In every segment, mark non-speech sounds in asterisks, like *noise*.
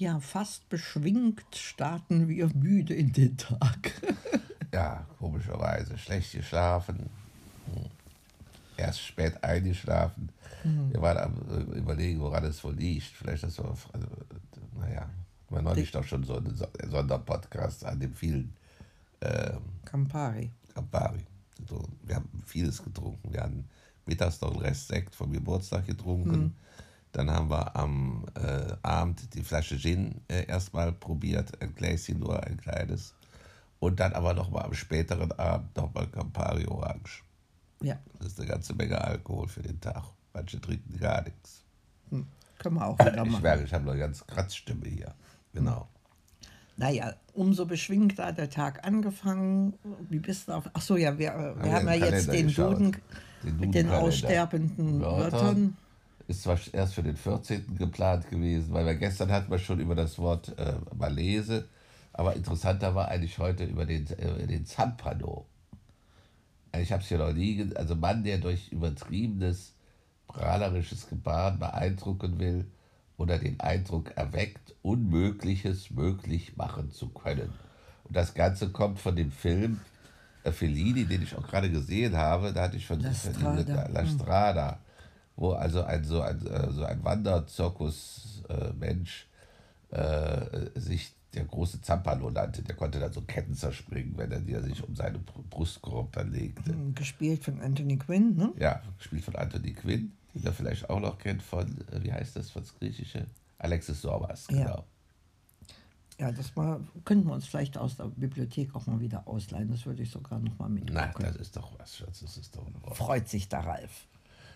Ja, fast beschwingt starten wir müde in den Tag. *laughs* ja, komischerweise. Schlecht geschlafen. Hm. Erst spät eingeschlafen. Mhm. Wir waren am äh, überlegen, woran es wohl liegt. Vielleicht das so, also, naja, wir neulich doch schon so einen Sonderpodcast an den vielen ähm, Campari. Campari. So, wir haben vieles getrunken. Wir haben mittags noch einen Rest Sekt vom Geburtstag getrunken. Mhm. Dann haben wir am äh, Abend die Flasche Gin äh, erstmal probiert, ein Gläschen nur, ein kleines. Und dann aber nochmal am späteren Abend nochmal Campari Orange. Ja. Das ist eine ganze Menge Alkohol für den Tag. Manche trinken gar nichts. Hm. Können wir auch wieder machen. Ich merke, ich habe noch eine ganz Kratzstimme hier. Genau. Naja, umso beschwingter hat der Tag angefangen. Wie bist du auf. Achso, ja, wir, wir ja, haben ja jetzt den Duden, den mit den aussterbenden Wörtern. Wörtern. Ist zwar erst für den 14. geplant gewesen, weil wir gestern hatten wir schon über das Wort äh, Malese, aber interessanter war eigentlich heute über den, äh, den Zampano. Ich habe es hier noch nie, also Mann, der durch übertriebenes prahlerisches Gebaren beeindrucken will oder den Eindruck erweckt, Unmögliches möglich machen zu können. Und das Ganze kommt von dem Film äh, Fellini, den ich auch gerade gesehen habe, da hatte ich von La Strada, La Strada wo also ein, so ein, äh, so ein Wanderzirkus-Mensch äh, sich der große Zampano nannte. Der konnte dann so Ketten zerspringen, wenn er die sich um seine Brustkorb dann legte. Hm, gespielt von Anthony Quinn, ne? Ja, gespielt von Anthony Quinn, den er vielleicht auch noch kennt von, äh, wie heißt das, von das Griechische? Alexis Sorbas, genau. Ja. Ja, das mal, könnten wir uns vielleicht aus der Bibliothek auch mal wieder ausleihen. Das würde ich sogar noch mal mitnehmen. Nein, das ist doch was, Schatz. Das ist doch Freut sich der Ralf.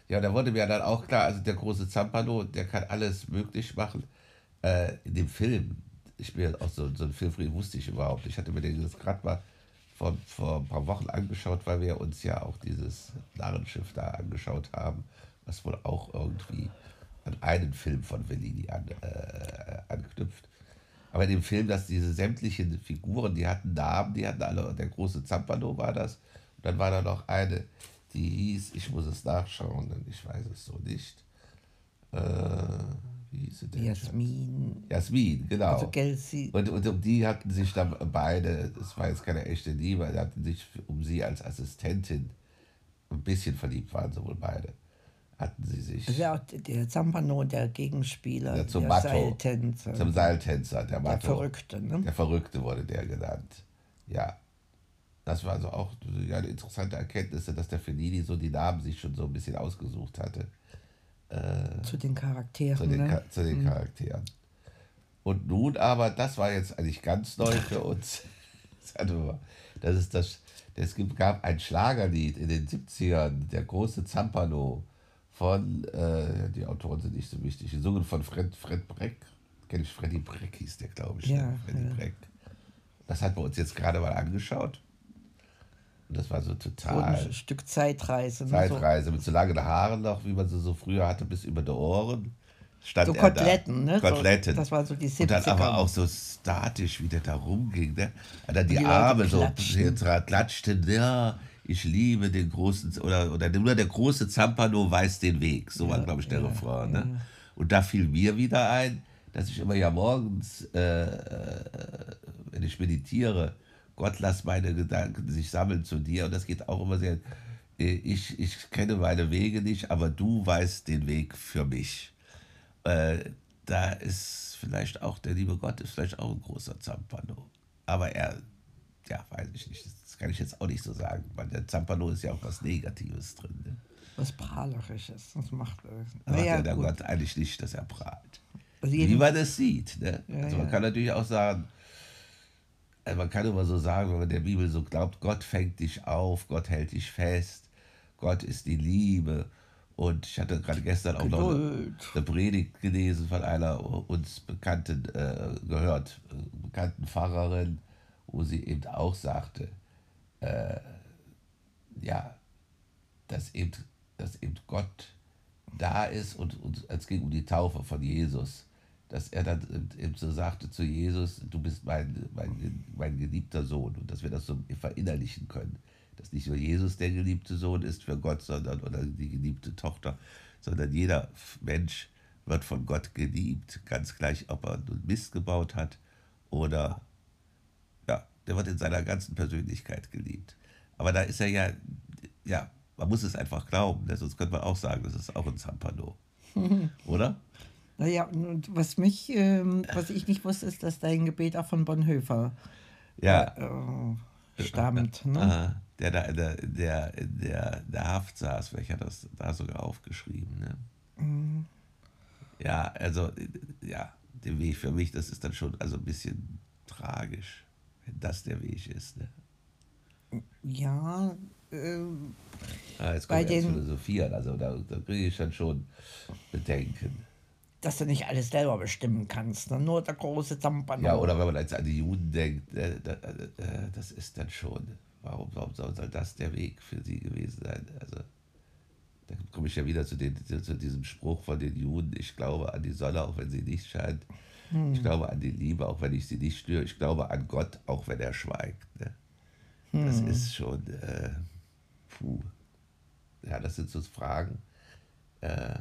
Ja, da wurde mir dann auch klar, also der große Zampano, der kann alles möglich machen. Äh, in dem Film, ich bin auch so, so ein Filmfried, wusste ich überhaupt. Ich hatte mir den jetzt gerade mal vor, vor ein paar Wochen angeschaut, weil wir uns ja auch dieses Narrenschiff da angeschaut haben, was wohl auch irgendwie an einen Film von Bellini an, äh, anknüpft. Aber in dem Film, dass diese sämtlichen Figuren, die hatten Namen, die hatten alle, der große Zampano war das. Und dann war da noch eine, die hieß, ich muss es nachschauen, denn ich weiß es so nicht. Äh, wie hieß sie denn? Jasmin. Jasmin, genau. Also Gelsi. Und, und um die hatten sich dann beide, das war jetzt keine echte Liebe, die hatten sich um sie als Assistentin ein bisschen verliebt waren sie wohl beide. Hatten sie sich. Ja, der Zampano, der Gegenspieler, ja, zum der Matto, Seiltänzer. Zum Seiltänzer, der Matto. Der Verrückte, ne? Der Verrückte wurde der genannt. Ja. Das war also auch eine interessante Erkenntnis, dass der Fellini so die Namen sich schon so ein bisschen ausgesucht hatte. Äh, zu den Charakteren. Zu den, ne? zu den mhm. Charakteren. Und nun aber, das war jetzt eigentlich ganz neu für uns. *laughs* Das ist das, es gab ein Schlagerlied in den 70ern, der große Zampano von, äh, die Autoren sind nicht so wichtig, gesungen von Fred, Fred Breck. Kenne ich, Freddy Breck hieß der, glaube ich. Ne? Ja, ne? Freddy ja. Breck. Das hat man uns jetzt gerade mal angeschaut. Und das war so total. So ein Stück Zeitreise. Ne? Zeitreise mit so langen Haaren noch, wie man sie so früher hatte, bis über die Ohren. Stand so Koteletten, ne? Koteletten. So, das war so die 70er. Und dann aber auch so statisch, wie der da rumging. Ne? Und dann die, die Arme so klatschten. Ja, ich liebe den großen, oder, oder nur der große Zampano weiß den Weg. So ja, war, glaube ich, der ja, Refrain. Ne? Ja. Und da fiel mir wieder ein, dass ich immer ja morgens, äh, äh wenn ich meditiere, Gott, lass meine Gedanken sich sammeln zu dir. Und das geht auch immer sehr. Äh, ich, ich kenne meine Wege nicht, aber du weißt den Weg für mich. Äh, da ist vielleicht auch der liebe Gott, ist vielleicht auch ein großer Zampano. Aber er, ja, weiß ich nicht. Das kann ich jetzt auch nicht so sagen, weil der Zampano ist ja auch was Negatives drin. Ne? Was Prahlerisches. Das macht, äh, macht ja, der Gott eigentlich nicht, dass er prahlt. Also Wie man das sieht. Ne? Ja, also man ja. kann natürlich auch sagen, man kann immer so sagen, wenn man der Bibel so glaubt, Gott fängt dich auf, Gott hält dich fest, Gott ist die Liebe. Und ich hatte gerade gestern auch noch eine, eine Predigt gelesen von einer uns bekannten, äh, gehört, äh, bekannten Pfarrerin, wo sie eben auch sagte, äh, ja, dass eben, dass eben Gott da ist und, und es ging um die Taufe von Jesus dass er dann eben so sagte zu Jesus, du bist mein, mein, mein geliebter Sohn und dass wir das so verinnerlichen können. Dass nicht nur Jesus der geliebte Sohn ist für Gott, sondern oder die geliebte Tochter, sondern jeder Mensch wird von Gott geliebt, ganz gleich, ob er Mist gebaut hat oder ja, der wird in seiner ganzen Persönlichkeit geliebt. Aber da ist er ja, ja, man muss es einfach glauben, ne? sonst könnte man auch sagen, das ist auch ein Zampano. *laughs* Oder? Naja, und was mich, ähm, was ich nicht wusste, ist, dass dein Gebet auch von Bonhoeffer ja. äh, stammt. Ne? Aha, der da der, der, der, der Haft saß, welcher das da sogar aufgeschrieben. Ne? Mhm. Ja, also, ja, der Weg für mich, das ist dann schon also ein bisschen tragisch, wenn das der Weg ist. Ne? Ja, äh, ah, jetzt bei den also da, da kriege ich dann schon Bedenken dass du nicht alles selber bestimmen kannst, ne? nur der große Zampano. Ja, oder wenn man jetzt an die Juden denkt, äh, äh, äh, das ist dann schon, warum, warum soll das der Weg für sie gewesen sein? Also, da komme ich ja wieder zu, den, zu, diesem Spruch von den Juden, ich glaube an die Sonne, auch wenn sie nicht scheint. Hm. Ich glaube an die Liebe, auch wenn ich sie nicht störe. Ich glaube an Gott, auch wenn er schweigt. Ne? Hm. Das ist schon, äh, puh. Ja, das sind so Fragen. Äh,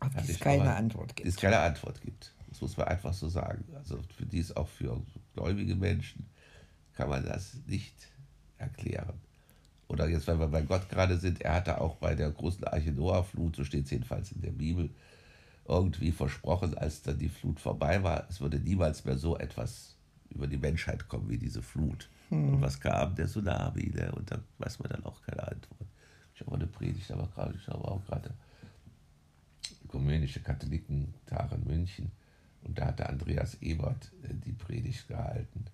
auf die es keine Antwort gibt. Es keine Antwort gibt. Das muss man einfach so sagen. Also für dies auch für gläubige Menschen kann man das nicht erklären. Oder jetzt, wenn wir bei Gott gerade sind, er hatte auch bei der großen Arche Noah-Flut, so steht es jedenfalls in der Bibel, irgendwie versprochen, als dann die Flut vorbei war, es würde niemals mehr so etwas über die Menschheit kommen wie diese Flut. Hm. Und was kam? Der Tsunami. Ne? Und da weiß man dann auch keine Antwort. Ich habe eine Predigt, aber gerade, ich habe auch gerade ökumenische Katholikentag in München. Und da hatte Andreas Ebert äh, die Predigt gehalten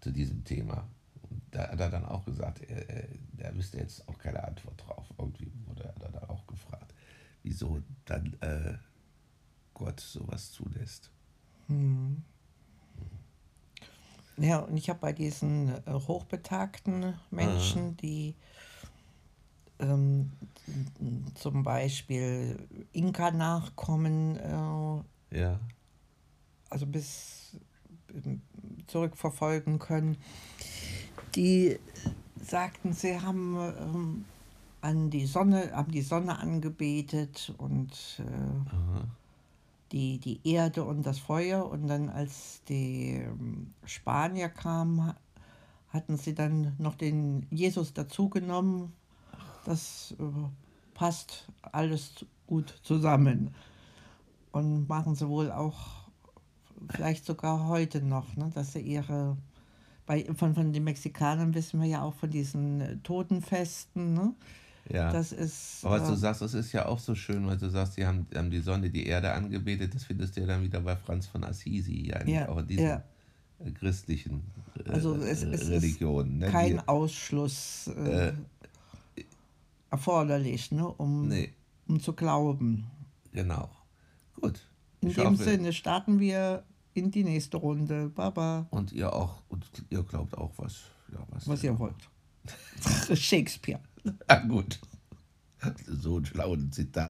zu diesem Thema. Und da hat er dann auch gesagt, er, er wüsste jetzt auch keine Antwort drauf. Irgendwie wurde er dann auch gefragt, wieso dann äh, Gott sowas zulässt. Hm. Ja, und ich habe bei diesen äh, hochbetagten Menschen, ah. die ähm, zum Beispiel Inka-Nachkommen, äh, ja. also bis ähm, zurückverfolgen können, die sagten, sie haben ähm, an die Sonne, haben die Sonne angebetet und äh, die, die Erde und das Feuer. Und dann, als die ähm, Spanier kamen, hatten sie dann noch den Jesus dazugenommen, das äh, passt alles gut zusammen. Und machen sie wohl auch vielleicht sogar heute noch, ne, dass sie ihre, bei, von, von den Mexikanern wissen wir ja auch von diesen äh, Totenfesten, ne? Ja. Das ist. Aber was äh, du sagst, das ist ja auch so schön, weil du sagst, sie haben, haben die Sonne, die Erde angebetet. Das findest du ja dann wieder bei Franz von Assisi, eigentlich ja, auch in diesen ja. christlichen äh, also es, es Religionen. Ne? Kein die, Ausschluss. Äh, erforderlich, ne, um, nee. um zu glauben. Genau. Gut. In ich dem hoffe, Sinne starten wir in die nächste Runde. Baba. Und ihr auch, und ihr glaubt auch was. Ja, was, was ihr wollt. *laughs* Shakespeare. Ah, gut. So ein schlauen Zitat.